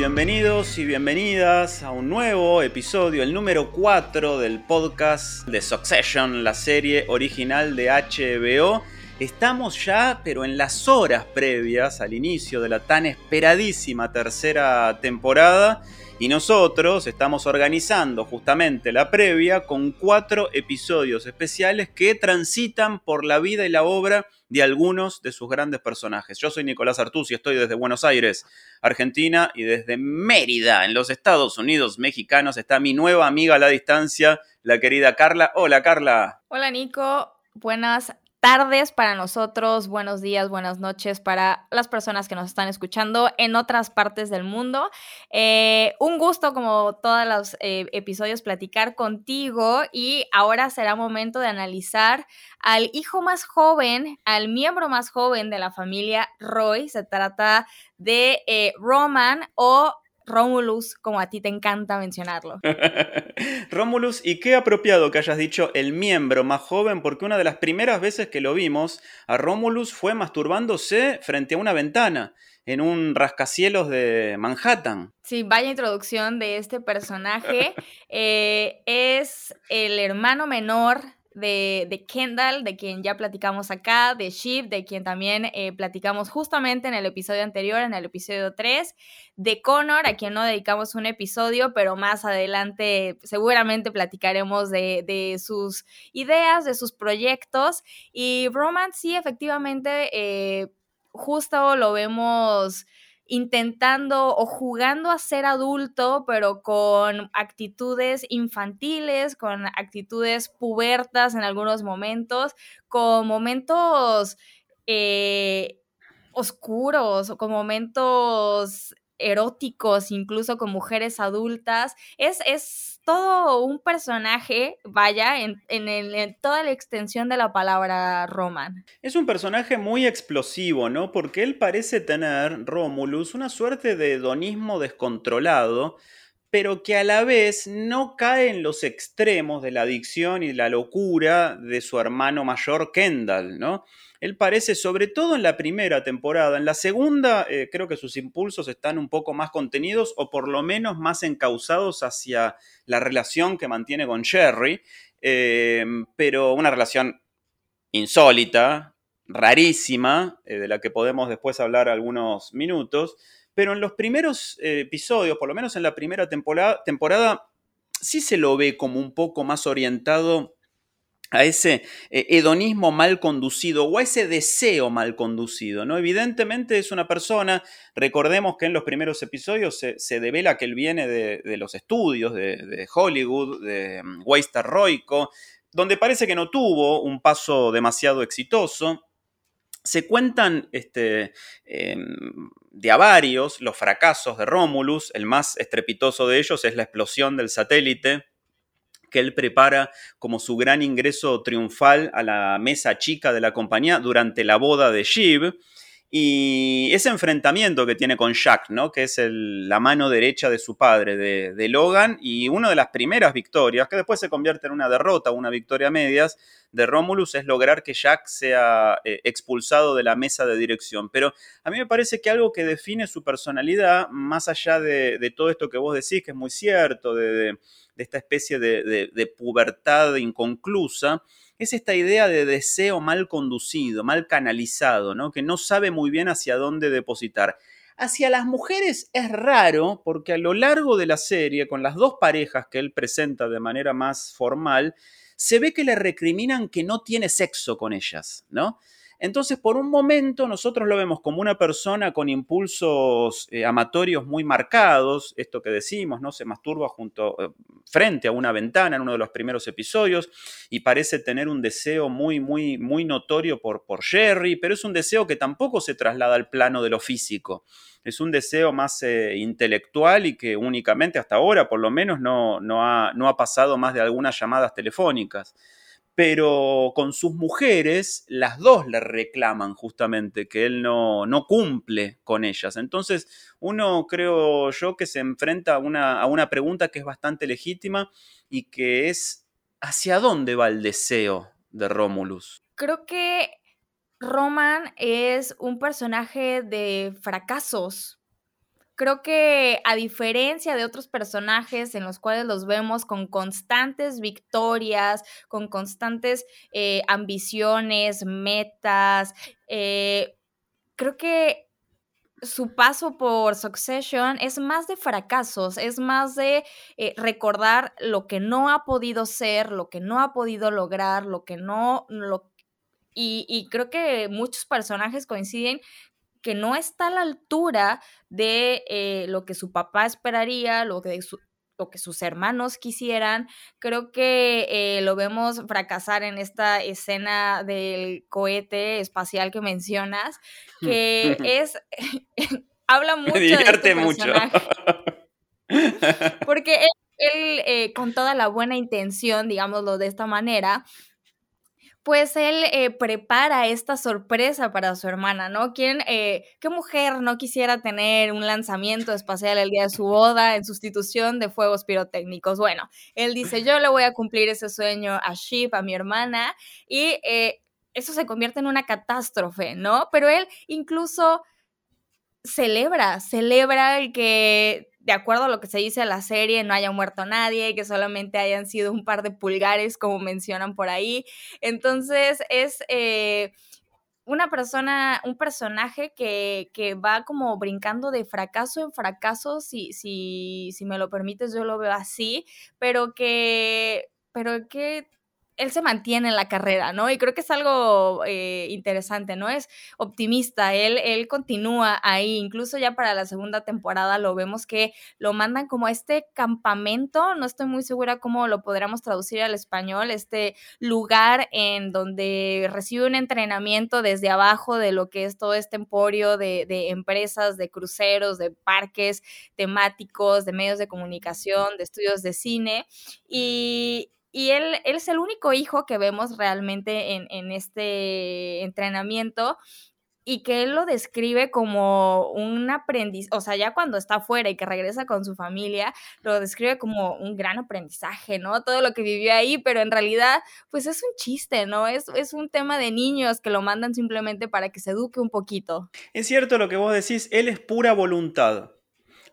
Bienvenidos y bienvenidas a un nuevo episodio, el número 4 del podcast de Succession, la serie original de HBO. Estamos ya, pero en las horas previas al inicio de la tan esperadísima tercera temporada. Y nosotros estamos organizando justamente la previa con cuatro episodios especiales que transitan por la vida y la obra de algunos de sus grandes personajes. Yo soy Nicolás Artuz y estoy desde Buenos Aires, Argentina, y desde Mérida, en los Estados Unidos mexicanos, está mi nueva amiga a la distancia, la querida Carla. Hola, Carla. Hola, Nico. Buenas tardes para nosotros, buenos días, buenas noches para las personas que nos están escuchando en otras partes del mundo. Eh, un gusto, como todos los eh, episodios, platicar contigo y ahora será momento de analizar al hijo más joven, al miembro más joven de la familia Roy. Se trata de eh, Roman o Romulus, como a ti te encanta mencionarlo. Romulus, y qué apropiado que hayas dicho el miembro más joven, porque una de las primeras veces que lo vimos, a Romulus fue masturbándose frente a una ventana en un rascacielos de Manhattan. Sí, vaya introducción de este personaje. Eh, es el hermano menor de, Kendall, de quien ya platicamos acá, de Shiv, de quien también eh, platicamos justamente en el episodio anterior, en el episodio 3, de Connor, a quien no dedicamos un episodio, pero más adelante seguramente platicaremos de, de sus ideas, de sus proyectos. Y Roman sí, efectivamente, eh, justo lo vemos intentando o jugando a ser adulto, pero con actitudes infantiles, con actitudes pubertas en algunos momentos, con momentos eh, oscuros o con momentos eróticos, incluso con mujeres adultas. Es, es todo un personaje, vaya, en, en, toda la extensión de la palabra Roman. Es un personaje muy explosivo, ¿no? Porque él parece tener, Romulus, una suerte de hedonismo descontrolado pero que a la vez no cae en los extremos de la adicción y la locura de su hermano mayor Kendall, ¿no? Él parece, sobre todo en la primera temporada, en la segunda eh, creo que sus impulsos están un poco más contenidos o por lo menos más encausados hacia la relación que mantiene con Sherry, eh, pero una relación insólita, rarísima, eh, de la que podemos después hablar algunos minutos, pero en los primeros episodios, por lo menos en la primera temporada, sí se lo ve como un poco más orientado a ese eh, hedonismo mal conducido o a ese deseo mal conducido. ¿no? Evidentemente es una persona, recordemos que en los primeros episodios se, devela que él viene de, los estudios de, Hollywood, de um, Roico, donde parece que no tuvo un paso demasiado exitoso. Se cuentan este, em, de a varios los fracasos de Romulus, el más estrepitoso de ellos es la explosión del satélite que él prepara como su gran ingreso triunfal a la mesa chica de la compañía durante la boda de Shiv. Y ese enfrentamiento que tiene con Jack, ¿no? que es la mano derecha de su padre, de, Logan, y una de las primeras victorias, que después se convierte en una derrota, una victoria a medias, de Romulus, es lograr que Jack sea eh, expulsado de la mesa de dirección. Pero a mí me parece que algo que define su personalidad, más allá de, todo esto que vos decís, que es muy cierto, de de esta especie de, pubertad inconclusa, es esta idea de deseo mal conducido, mal canalizado, ¿no? que no sabe muy bien hacia dónde depositar. Hacia las mujeres es raro porque a lo largo de la serie, con las dos parejas que él presenta de manera más formal, se ve que le recriminan que no tiene sexo con ellas, ¿no? Entonces, por un momento, nosotros lo vemos como una persona con impulsos eh, amatorios muy marcados, esto que decimos, ¿no? Se masturba junto, eh, frente a una ventana en uno de los primeros episodios y parece tener un deseo muy, muy, muy notorio por, por Jerry, pero es un deseo que tampoco se traslada al plano de lo físico. Es un deseo más eh, intelectual y que únicamente hasta ahora, por lo menos, no, no, ha, no ha pasado más de algunas llamadas telefónicas pero con sus mujeres, las dos le reclaman justamente que él no, no cumple con ellas. Entonces, uno creo yo que se enfrenta a una, a una pregunta que es bastante legítima y que es, ¿hacia dónde va el deseo de Romulus? Creo que Roman es un personaje de fracasos, Creo que a diferencia de otros personajes en los cuales los vemos con constantes victorias, con constantes eh, ambiciones, metas, eh, creo que su paso por Succession es más de fracasos, es más de eh, recordar lo que no ha podido ser, lo que no ha podido lograr, lo que no... Lo, y, y creo que muchos personajes coinciden que no está a la altura de eh, lo que su papá esperaría, lo que, lo que sus hermanos quisieran. Creo que eh, lo vemos fracasar en esta escena del cohete espacial que mencionas, que es... habla mucho Me divierte de este mucho. Porque él, eh, con toda la buena intención, digámoslo de esta manera, pues él eh, prepara esta sorpresa para su hermana, ¿no? ¿Quién, eh, ¿Qué mujer no quisiera tener un lanzamiento espacial el día de su boda en sustitución de fuegos pirotécnicos? Bueno, él dice, yo le voy a cumplir ese sueño a Ship, a mi hermana, y eh, eso se convierte en una catástrofe, ¿no? Pero él incluso celebra, celebra el que de acuerdo a lo que se dice en la serie, no haya muerto nadie, que solamente hayan sido un par de pulgares, como mencionan por ahí. Entonces, es eh, una persona, un personaje que, que, va como brincando de fracaso en fracaso, si, si, si me lo permites, yo lo veo así, pero que, pero que él se mantiene en la carrera, ¿no? Y creo que es algo eh, interesante, ¿no? Es optimista, él, él continúa ahí, incluso ya para la segunda temporada lo vemos que lo mandan como a este campamento, no estoy muy segura cómo lo podríamos traducir al español, este lugar en donde recibe un entrenamiento desde abajo de lo que es todo este emporio de, de empresas, de cruceros, de parques temáticos, de medios de comunicación, de estudios de cine, y, y él, es el único hijo que vemos realmente en, este entrenamiento y que él lo describe como un aprendiz, o sea, ya cuando está afuera y que regresa con su familia, lo describe como un gran aprendizaje, ¿no? Todo lo que vivió ahí, pero en realidad, pues es un chiste, ¿no? Es un tema de niños que lo mandan simplemente para que se eduque un poquito. Es cierto lo que vos decís, él es pura voluntad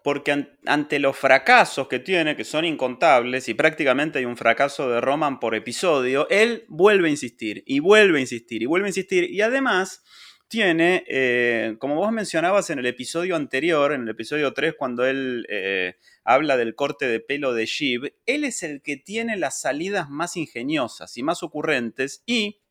porque ante los fracasos que tiene, que son incontables, y prácticamente hay un fracaso de Roman por episodio, él vuelve a insistir, y vuelve a insistir, y vuelve a insistir, y además tiene, eh, como vos mencionabas en el episodio anterior, en el episodio 3, cuando él eh, habla del corte de pelo de Shiv, él es el que tiene las salidas más ingeniosas y más ocurrentes, y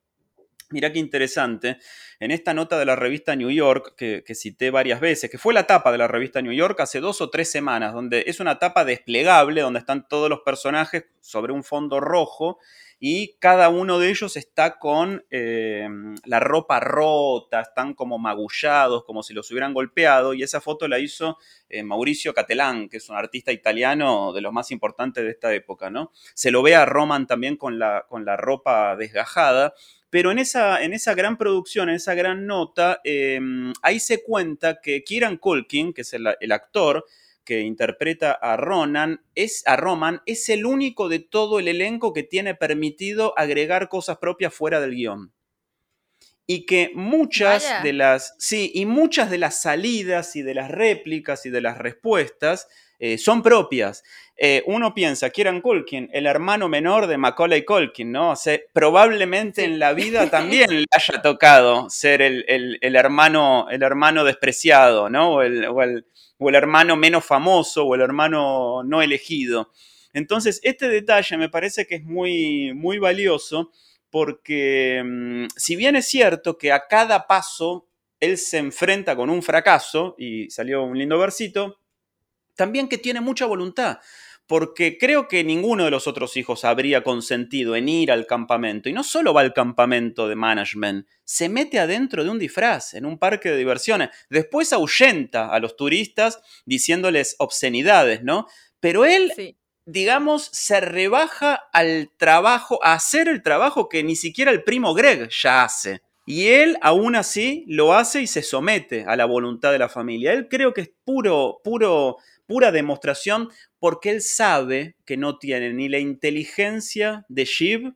Mira qué interesante. En esta nota de la revista New York, que, cité varias veces, que fue la tapa de la revista New York hace dos o tres semanas, donde es una tapa desplegable, donde están todos los personajes sobre un fondo rojo y cada uno de ellos está con eh, la ropa rota, están como magullados, como si los hubieran golpeado, y esa foto la hizo eh, Mauricio Catelán, que es un artista italiano de los más importantes de esta época, ¿no? Se lo ve a Roman también con la, con la ropa desgajada, pero en esa, en esa gran producción, en esa gran nota, em, ahí se cuenta que Kieran Culkin, que es el, actor que interpreta a Ronan, es, a Roman, es el único de todo el elenco que tiene permitido agregar cosas propias fuera del guion. Y que muchas de las. Sí, y muchas de las salidas y de las réplicas y de las respuestas eh, son propias. Eh, uno piensa, Kieran Culkin, el hermano menor de Macaulay Culkin, ¿no? O sea, probablemente en la vida también le haya tocado ser el, hermano, el hermano despreciado, ¿no? O el, o el, hermano menos famoso o el hermano no elegido. Entonces, este detalle me parece que es muy, muy valioso porque mm, si bien es cierto que a cada paso él se enfrenta con un fracaso, y salió un lindo versito, también que tiene mucha voluntad porque creo que ninguno de los otros hijos habría consentido en ir al campamento. Y no solo va al campamento de management, se mete adentro de un disfraz, en un parque de diversiones. Después ahuyenta a los turistas diciéndoles obscenidades, ¿no? Pero él, digamos, se rebaja al trabajo, a hacer el trabajo que ni siquiera el primo Greg ya hace. Y él aún así lo hace y se somete a la voluntad de la familia. Él creo que es puro, puro pura demostración porque él sabe que no tiene ni la inteligencia de Shiv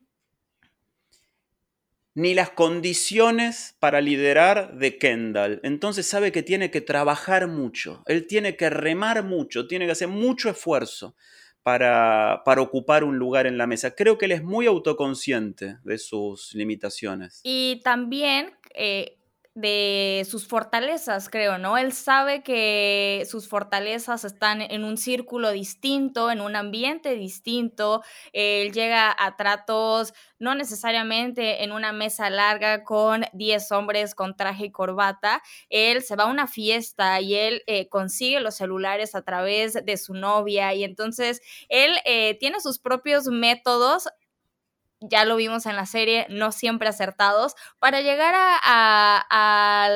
ni las condiciones para liderar de Kendall. Entonces sabe que tiene que trabajar mucho, él tiene que remar mucho, tiene que hacer mucho esfuerzo para, para, ocupar un lugar en la mesa. Creo que él es muy autoconsciente de sus limitaciones. Y también eh, de sus fortalezas, creo, ¿no? Él sabe que sus fortalezas están en un círculo distinto, en un ambiente distinto. Él llega a tratos, no necesariamente en una mesa larga con 10 hombres con traje y corbata. Él se va a una fiesta y él eh, consigue los celulares a través de su novia y entonces él eh, tiene sus propios métodos ya lo vimos en la serie, no siempre acertados, para llegar a,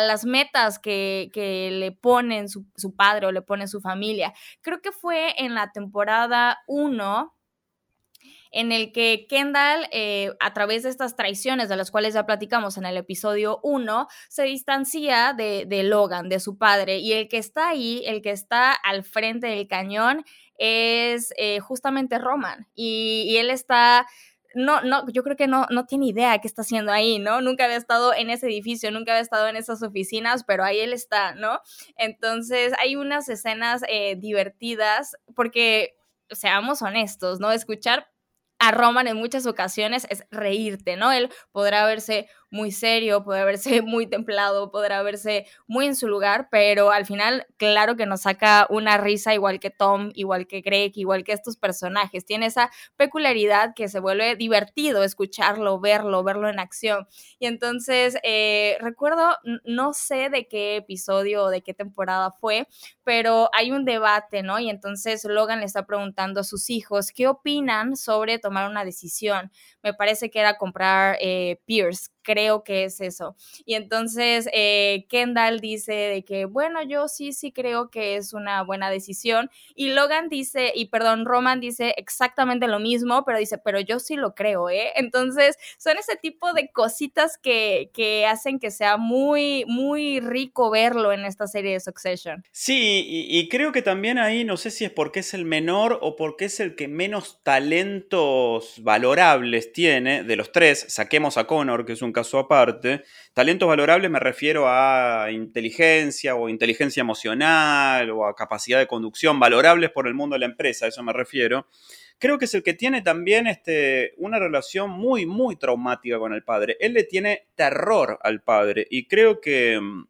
las metas que, le ponen su, padre o le pone su familia. Creo que fue en la temporada 1 en el que Kendall, eh, a través de estas traiciones de las cuales ya platicamos en el episodio 1, se distancia de, Logan, de su padre, y el que está ahí, el que está al frente del cañón, es eh, justamente Roman, y él está no, no, yo creo que no, no tiene idea qué está haciendo ahí, ¿no? Nunca había estado en ese edificio, nunca había estado en esas oficinas, pero ahí él está, ¿no? Entonces hay unas escenas eh, divertidas porque, seamos honestos, ¿no? Escuchar a Roman en muchas ocasiones es reírte, ¿no? Él podrá verse muy serio, podrá verse muy templado, podrá verse muy en su lugar, pero al final, claro que nos saca una risa igual que Tom, igual que Greg, igual que estos personajes. Tiene esa peculiaridad que se vuelve divertido escucharlo, verlo, verlo en acción. Y entonces, eh, recuerdo, no sé de qué episodio o de qué temporada fue, pero hay un debate, ¿no? Y entonces Logan le está preguntando a sus hijos qué opinan sobre tomar una decisión. Me parece que era comprar eh, Pierce, creo que es eso. Y entonces eh, Kendall dice de que, bueno, yo sí, sí creo que es una buena decisión. Y Logan dice, y perdón, Roman dice exactamente lo mismo, pero dice, pero yo sí lo creo, ¿eh? Entonces son ese tipo de cositas que, que hacen que sea muy, muy rico verlo en esta serie de Succession. Sí, y, y creo que también ahí, no sé si es porque es el menor o porque es el que menos talentos valorables tiene de los tres. Saquemos a Connor, que es un caso aparte. Talentos valorables me refiero a inteligencia o inteligencia emocional o a capacidad de conducción, valorables por el mundo de la empresa, a eso me refiero. Creo que es el que tiene también este, una relación muy, muy traumática con el padre. Él le tiene terror al padre y creo que mm,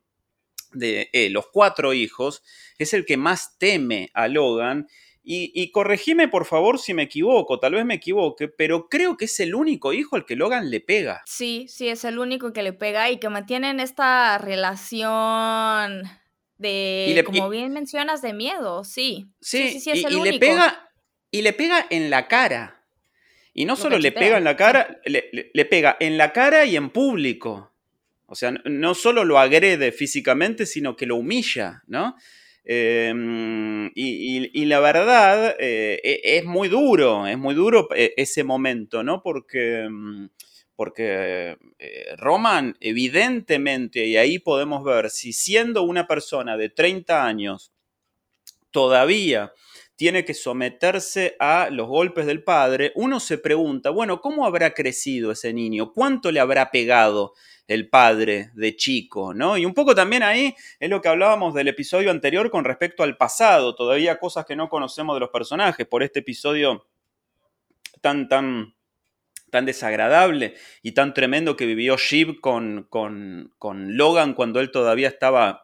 de eh, los cuatro hijos es el que más teme a Logan y, corregime por favor si me equivoco, tal vez me equivoque, pero creo que es el único hijo al que Logan le pega. Sí, sí, es el único que le pega y que mantienen esta relación de, como bien mencionas, de miedo, sí. Sí, sí, es el único. Le pega, y le pega en la cara. Y no solo le pega en la cara, le, pega en la cara y en público. O sea, no solo lo agrede físicamente, sino que lo humilla, ¿no? Em, y, la verdad eh, e, es muy duro, es muy duro eh, ese momento, ¿no? Porque, mm, porque eh, Roman, evidentemente, y ahí podemos ver, si siendo una persona de 30 años todavía tiene que someterse a los golpes del padre, uno se pregunta, bueno, ¿cómo habrá crecido ese niño? ¿Cuánto le habrá pegado el padre de chico, ¿no? Y un poco también ahí es lo que hablábamos del episodio anterior con respecto al pasado, todavía cosas que no conocemos de los personajes, por este episodio tan, tan, tan desagradable y tan tremendo que vivió Shiv con, con, con Logan cuando él todavía estaba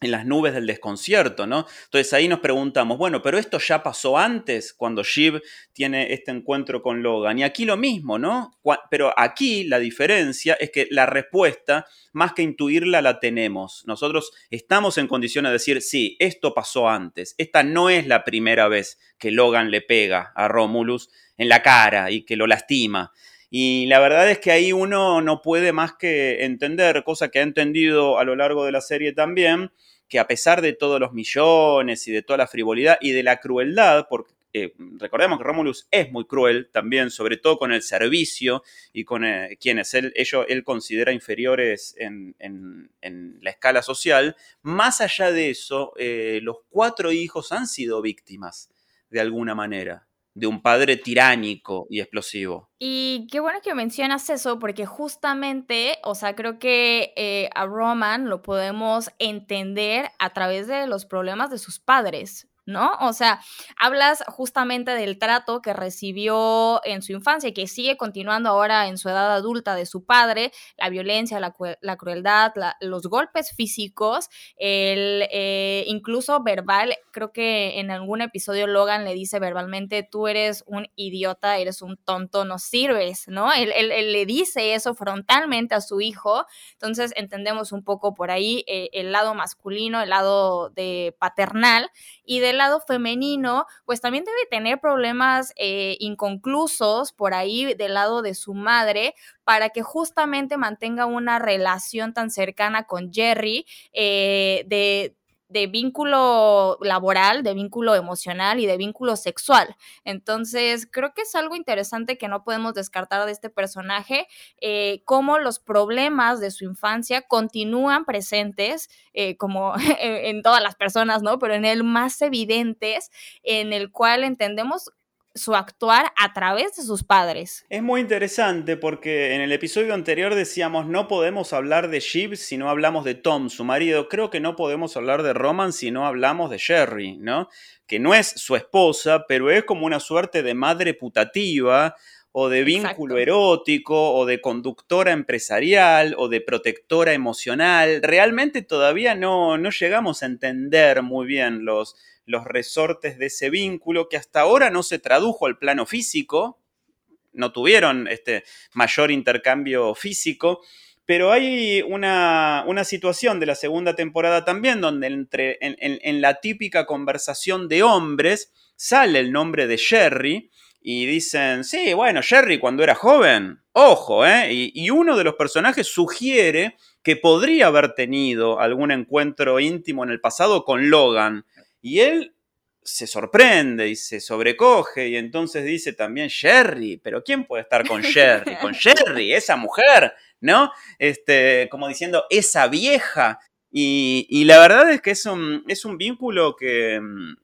en las nubes del desconcierto, ¿no? Entonces ahí nos preguntamos, bueno, pero esto ya pasó antes, cuando Shiv tiene este encuentro con Logan. Y aquí lo mismo, ¿no? Pero aquí la diferencia es que la respuesta, más que intuirla, la tenemos. Nosotros estamos en condiciones de decir, sí, esto pasó antes. Esta no es la primera vez que Logan le pega a Romulus en la cara y que lo lastima. Y la verdad es que ahí uno no puede más que entender, cosa que ha entendido a lo largo de la serie también, que a pesar de todos los millones y de toda la frivolidad y de la crueldad, porque eh, recordemos que Romulus es muy cruel también, sobre todo con el servicio y con eh, quienes él, él considera inferiores en, la escala social, más allá de eso, eh, los cuatro hijos han sido víctimas de alguna manera de un padre tiránico y explosivo. Y qué bueno que mencionas eso, porque justamente, o sea, creo que eh, a Roman lo podemos entender a través de los problemas de sus padres. ¿No? O sea, hablas justamente del trato que recibió en su infancia y que sigue continuando ahora en su edad adulta de su padre, la violencia, la, crueldad, los golpes físicos, el eh, incluso verbal, creo que en algún episodio Logan le dice verbalmente, tú eres un idiota, eres un tonto, no sirves, ¿no? Él, le dice eso frontalmente a su hijo, entonces entendemos un poco por ahí eh, el lado masculino, el lado de paternal y del lado femenino, pues también debe tener problemas eh, inconclusos por ahí del lado de su madre para que justamente mantenga una relación tan cercana con Jerry eh, de de vínculo laboral, de vínculo emocional y de vínculo sexual. Entonces, creo que es algo interesante que no podemos descartar de este personaje, eh, cómo los problemas de su infancia continúan presentes, eh, como en todas las personas, ¿no? Pero en el más evidentes, en el cual entendemos su actuar a través de sus padres. Es muy interesante porque en el episodio anterior decíamos no podemos hablar de Shiv si no hablamos de Tom, su marido. Creo que no podemos hablar de Roman si no hablamos de Sherry, ¿no? Que no es su esposa, pero es como una suerte de madre putativa o de vínculo erótico, o de conductora empresarial, o de protectora emocional. Realmente todavía no, no llegamos a entender muy bien los, los resortes de ese vínculo que hasta ahora no se tradujo al plano físico, no tuvieron este mayor intercambio físico, pero hay una, situación de la segunda temporada también donde entre, en, la típica conversación de hombres sale el nombre de Jerry y dicen, sí, bueno, Jerry cuando era joven, ojo, ¿eh? Y uno de los personajes sugiere que podría haber tenido algún encuentro íntimo en el pasado con Logan. Y él se sorprende y se sobrecoge y entonces dice también Sherry, pero ¿quién puede estar con Sherry? Con Sherry, esa mujer, ¿no? Este, como diciendo, esa vieja. Y, la verdad es que es un, es un vínculo que mm,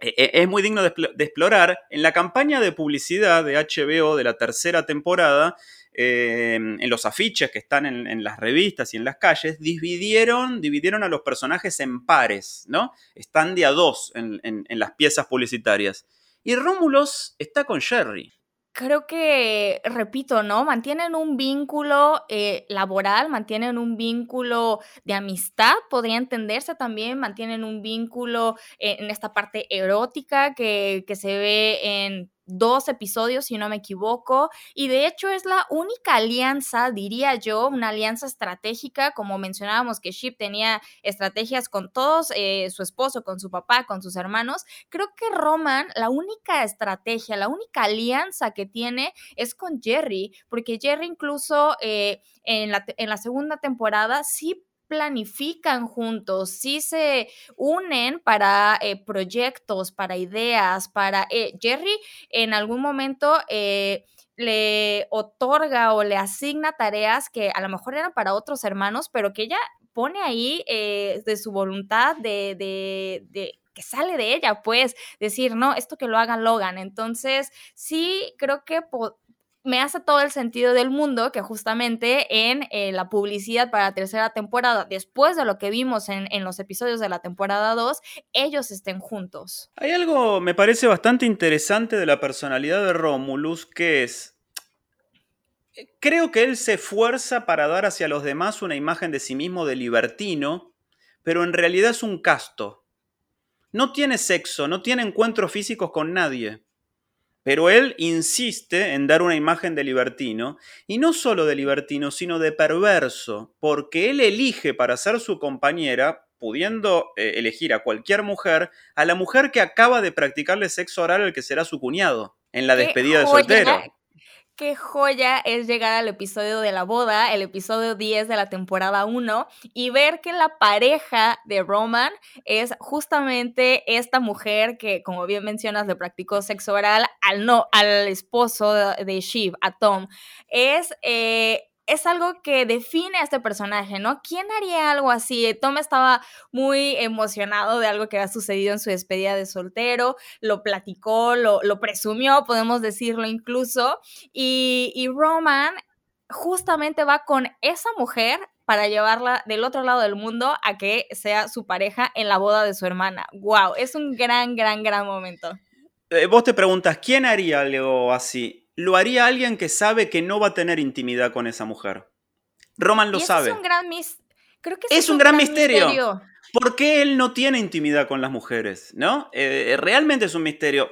e, e, es muy digno de, explorar. En la campaña de publicidad de HBO de la tercera temporada, Em, en los afiches que están en, las revistas y en las calles, dividieron, dividieron a los personajes en pares, ¿no? Están de a dos en, las piezas publicitarias. Y Rómulos está con Sherry creo que, repito, ¿no? Mantienen un vínculo eh, laboral, mantienen un vínculo de amistad, podría entenderse también, mantienen un vínculo eh, en esta parte erótica que, que se ve en dos episodios, si no me equivoco, y de hecho es la única alianza, diría yo, una alianza estratégica, como mencionábamos que Ship tenía estrategias con todos, eh, su esposo, con su papá, con sus hermanos, creo que Roman, la única estrategia, la única alianza que tiene es con Jerry, porque Jerry incluso eh, en, la, en la segunda temporada sí planifican juntos, sí se unen para eh, proyectos, para ideas, para... Eh, Jerry en algún momento eh, le otorga o le asigna tareas que a lo mejor eran para otros hermanos, pero que ella pone ahí de su voluntad de, de, que sale de ella, pues, decir, no, esto que lo haga Logan. Entonces, sí, creo que me hace todo el sentido del mundo que justamente en eh, la publicidad para la tercera temporada, después de lo que vimos en, en, los episodios de la temporada 2, ellos estén juntos. Hay algo, me parece bastante interesante de la personalidad de Romulus, que es, creo que él se esfuerza para dar hacia los demás una imagen de sí mismo de libertino, pero en realidad es un casto. No tiene sexo, no tiene encuentros físicos con nadie. Pero él insiste en dar una imagen de libertino, y no solo de libertino, sino de perverso, porque él elige para ser su compañera, pudiendo eh, elegir a cualquier mujer, a la mujer que acaba de practicarle sexo oral al que será su cuñado, en la despedida de soltero qué joya es llegar al episodio de la boda, el episodio 10 de la temporada 1, y ver que la pareja de Roman es justamente esta mujer que, como bien mencionas, le practicó sexo oral al, no, al esposo de Shiv, a Tom. Es eh, es algo que define a este personaje, ¿no? ¿Quién haría algo así? Tom estaba muy emocionado de algo que había sucedido en su despedida de soltero, lo platicó, lo, presumió, podemos decirlo incluso, y, y Roman justamente va con esa mujer para llevarla del otro lado del mundo a que sea su pareja en la boda de su hermana. ¡Wow! Es un gran, gran, gran momento. Eh, vos te preguntas, ¿quién haría algo así? Lo haría alguien que sabe que no va a tener intimidad con esa mujer. Roman lo sabe. Es un gran, Creo que es, un, gran, misterio. ¿Por qué él no tiene intimidad con las mujeres? ¿No? Eh, realmente es un misterio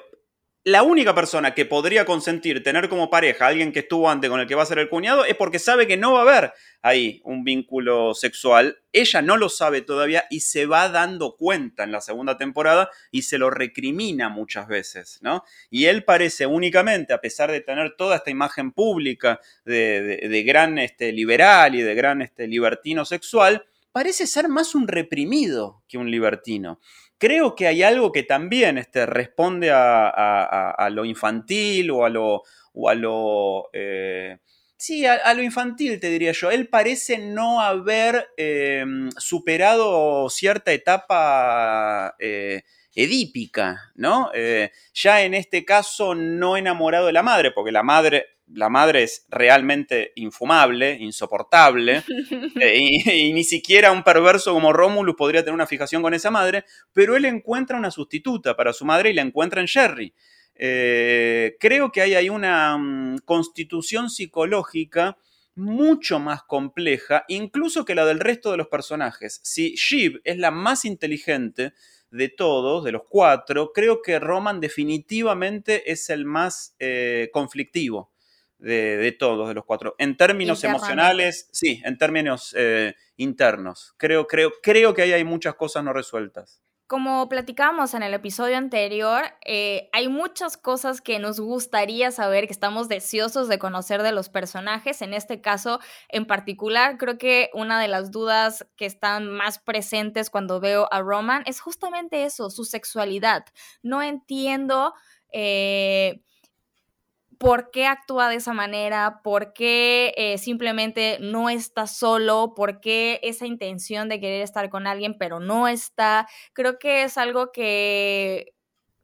la única persona que podría consentir tener como pareja a alguien que estuvo antes con el que va a ser el cuñado es porque sabe que no va a haber ahí un vínculo sexual. Ella no lo sabe todavía y se va dando cuenta en la segunda temporada y se lo recrimina muchas veces, ¿no? Y él parece únicamente, a pesar de tener toda esta imagen pública de, gran este, liberal y de gran este, libertino sexual, parece ser más un reprimido que un libertino creo que hay algo que también este, responde a, lo infantil o a lo... O a lo eh, sí, a, lo infantil te diría yo. Él parece no haber em, superado cierta etapa eh, edípica, ¿no? Eh, ya en este caso no enamorado de la madre, porque la madre la madre es realmente infumable, insoportable, eh, y, ni siquiera un perverso como Romulus podría tener una fijación con esa madre, pero él encuentra una sustituta para su madre y la encuentra en Sherry. Eh, creo que hay ahí una mm, constitución psicológica mucho más compleja, incluso que la del resto de los personajes. Si Shiv es la más inteligente de todos, de los cuatro, creo que Roman definitivamente es el más eh, conflictivo de, todos, de los cuatro. En términos emocionales, sí, en términos eh, internos. Creo, creo, creo que ahí hay muchas cosas no resueltas. Como platicábamos en el episodio anterior, eh, hay muchas cosas que nos gustaría saber, que estamos deseosos de conocer de los personajes. En este caso, en particular, creo que una de las dudas que están más presentes cuando veo a Roman es justamente eso, su sexualidad. No entiendo eh, por qué actúa de esa manera, por qué eh, simplemente no está solo, por qué esa intención de querer estar con alguien, pero no está. Creo que es algo que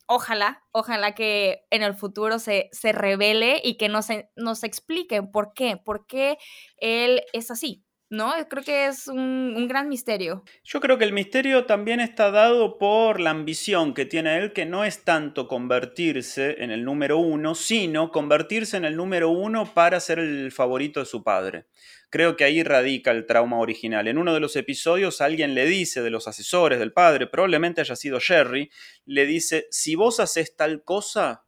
ojalá, ojalá que en el futuro se, se revele y que nos, nos expliquen por qué, por qué él es así. ¿No? Creo que es un, gran misterio. Yo creo que el misterio también está dado por la ambición que tiene él, que no es tanto convertirse en el número uno, sino convertirse en el número uno para ser el favorito de su padre. Creo que ahí radica el trauma original. En uno de los episodios alguien le dice de los asesores del padre, probablemente haya sido Jerry, le dice, si vos haces tal cosa,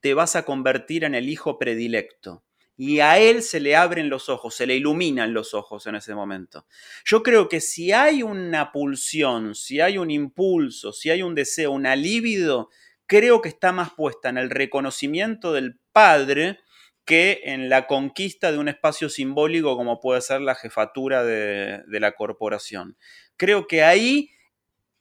te vas a convertir en el hijo predilecto y a él se le abren los ojos, se le iluminan los ojos en ese momento. Yo creo que si hay una pulsión, si hay un impulso, si hay un deseo, una libido, creo que está más puesta en el reconocimiento del padre que en la conquista de un espacio simbólico como puede ser la jefatura de, la corporación. Creo que ahí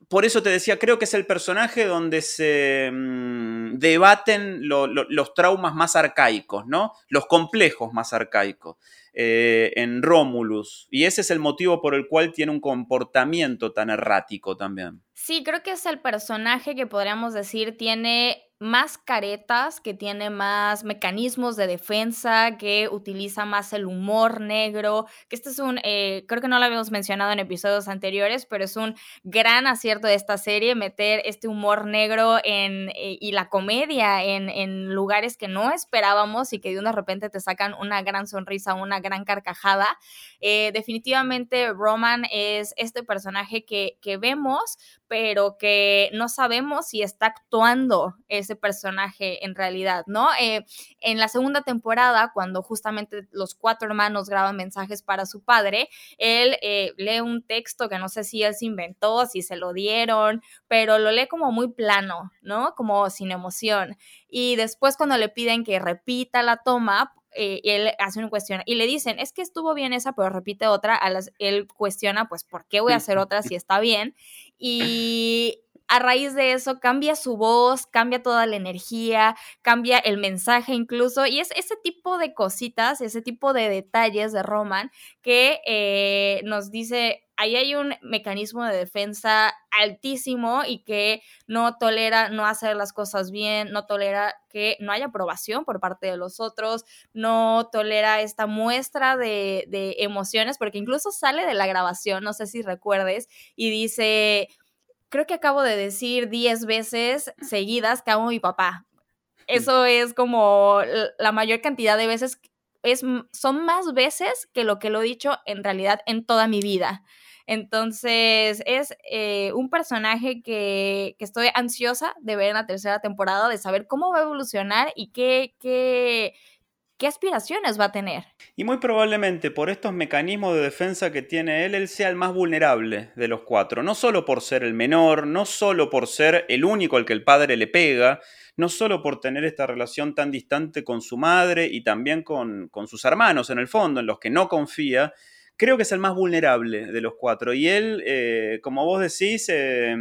por eso te decía, creo que es el personaje donde se mm, debaten los traumas más arcaicos, ¿no? Los complejos más arcaicos. Eh, en Romulus. Y ese es el motivo por el cual tiene un comportamiento tan errático también. Sí, creo que es el personaje que podríamos decir tiene más caretas, que tiene más mecanismos de defensa, que utiliza más el humor negro, que este es un, eh, creo que no lo habíamos mencionado en episodios anteriores, pero es un gran acierto de esta serie, meter este humor negro en, eh, y la comedia en, en, lugares que no esperábamos y que de una repente te sacan una gran sonrisa, una gran carcajada. Eh, definitivamente Roman es este personaje que, que vemos, pero que no sabemos si está actuando ese personaje en realidad, ¿no? Eh, en la segunda temporada, cuando justamente los cuatro hermanos graban mensajes para su padre, él eh, lee un texto que no sé si él se inventó, si se lo dieron, pero lo lee como muy plano, ¿no? Como sin emoción. Y después cuando le piden que repita la toma, eh, él hace una cuestión y le dicen, es que estuvo bien esa, pero repite otra, a las, él cuestiona, pues, ¿por qué voy a hacer otra si está bien? Y a raíz de eso cambia su voz, cambia toda la energía, cambia el mensaje incluso, y es ese tipo de cositas, ese tipo de detalles de Roman que eh, nos dice, ahí hay un mecanismo de defensa altísimo y que no tolera no hacer las cosas bien, no tolera que no haya aprobación por parte de los otros, no tolera esta muestra de, de emociones, porque incluso sale de la grabación, no sé si recuerdes, y dice creo que acabo de decir 10 veces seguidas que amo a mi papá. Eso es como la mayor cantidad de veces, es, son más veces que lo que lo he dicho en realidad en toda mi vida. Entonces, es eh, un personaje que, que, estoy ansiosa de ver en la tercera temporada, de saber cómo va a evolucionar y qué, qué, qué aspiraciones va a tener. Y muy probablemente por estos mecanismos de defensa que tiene él, él sea el más vulnerable de los cuatro. No solo por ser el menor, no solo por ser el único al que el padre le pega, no solo por tener esta relación tan distante con su madre y también con, con sus hermanos en el fondo, en los que no confía, creo que es el más vulnerable de los cuatro. Y él, eh, como vos decís, eh,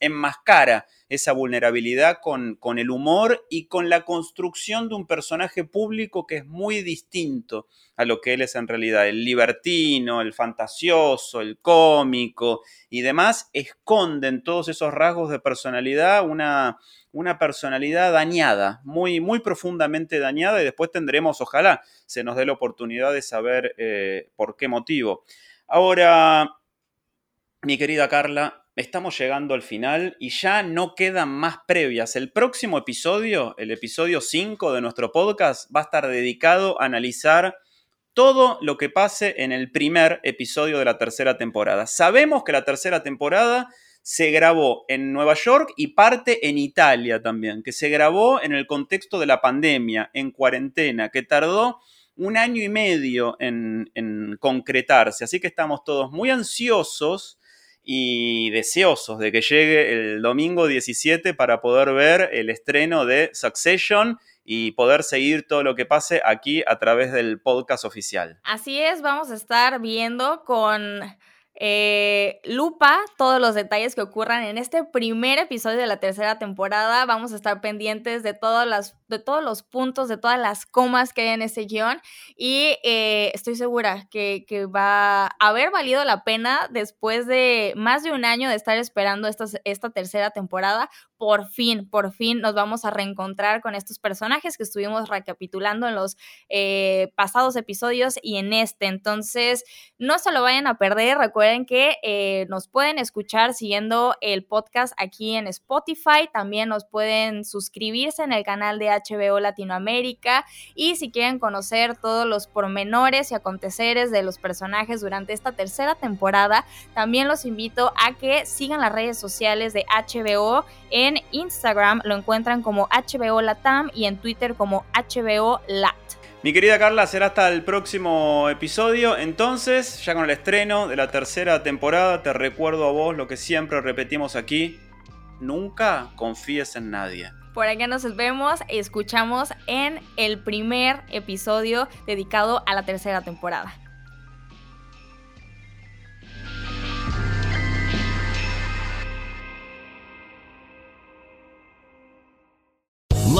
enmascara esa vulnerabilidad con, con, el humor y con la construcción de un personaje público que es muy distinto a lo que él es en realidad. El libertino, el fantasioso, el cómico y demás esconden todos esos rasgos de personalidad una una personalidad dañada, muy, muy profundamente dañada y después tendremos, ojalá, se nos dé la oportunidad de saber eh, por qué motivo. Ahora, mi querida Carla, estamos llegando al final y ya no quedan más previas. El próximo episodio, el episodio 5 de nuestro podcast, va a estar dedicado a analizar todo lo que pase en el primer episodio de la tercera temporada. Sabemos que la tercera temporada se grabó en Nueva York y parte en Italia también, que se grabó en el contexto de la pandemia, en cuarentena, que tardó un año y medio en, concretarse. Así que estamos todos muy ansiosos y deseosos de que llegue el domingo 17 para poder ver el estreno de Succession y poder seguir todo lo que pase aquí a través del podcast oficial. Así es, vamos a estar viendo con eh, lupa todos los detalles que ocurran en este primer episodio de la tercera temporada. Vamos a estar pendientes de, todas las, de todos los puntos, de todas las comas que hay en ese guion y eh, estoy segura que, va a haber valido la pena después de más de un año de estar esperando esta, tercera temporada. Por fin, por fin nos vamos a reencontrar con estos personajes que estuvimos recapitulando en los eh, pasados episodios y en este. Entonces, no se lo vayan a perder. Recuerden que eh, nos pueden escuchar siguiendo el podcast aquí en Spotify. También nos pueden suscribirse en el canal de HBO Latinoamérica. Y si quieren conocer todos los pormenores y aconteceres de los personajes durante esta tercera temporada, también los invito a que sigan las redes sociales de HBO. En Instagram lo encuentran como HBO Latam y en Twitter como HBO Lat. Mi querida Carla, será hasta el próximo episodio. Entonces, ya con el estreno de la tercera temporada, te recuerdo a vos lo que siempre repetimos aquí. Nunca confíes en nadie. Por acá nos vemos y escuchamos en el primer episodio dedicado a la tercera temporada.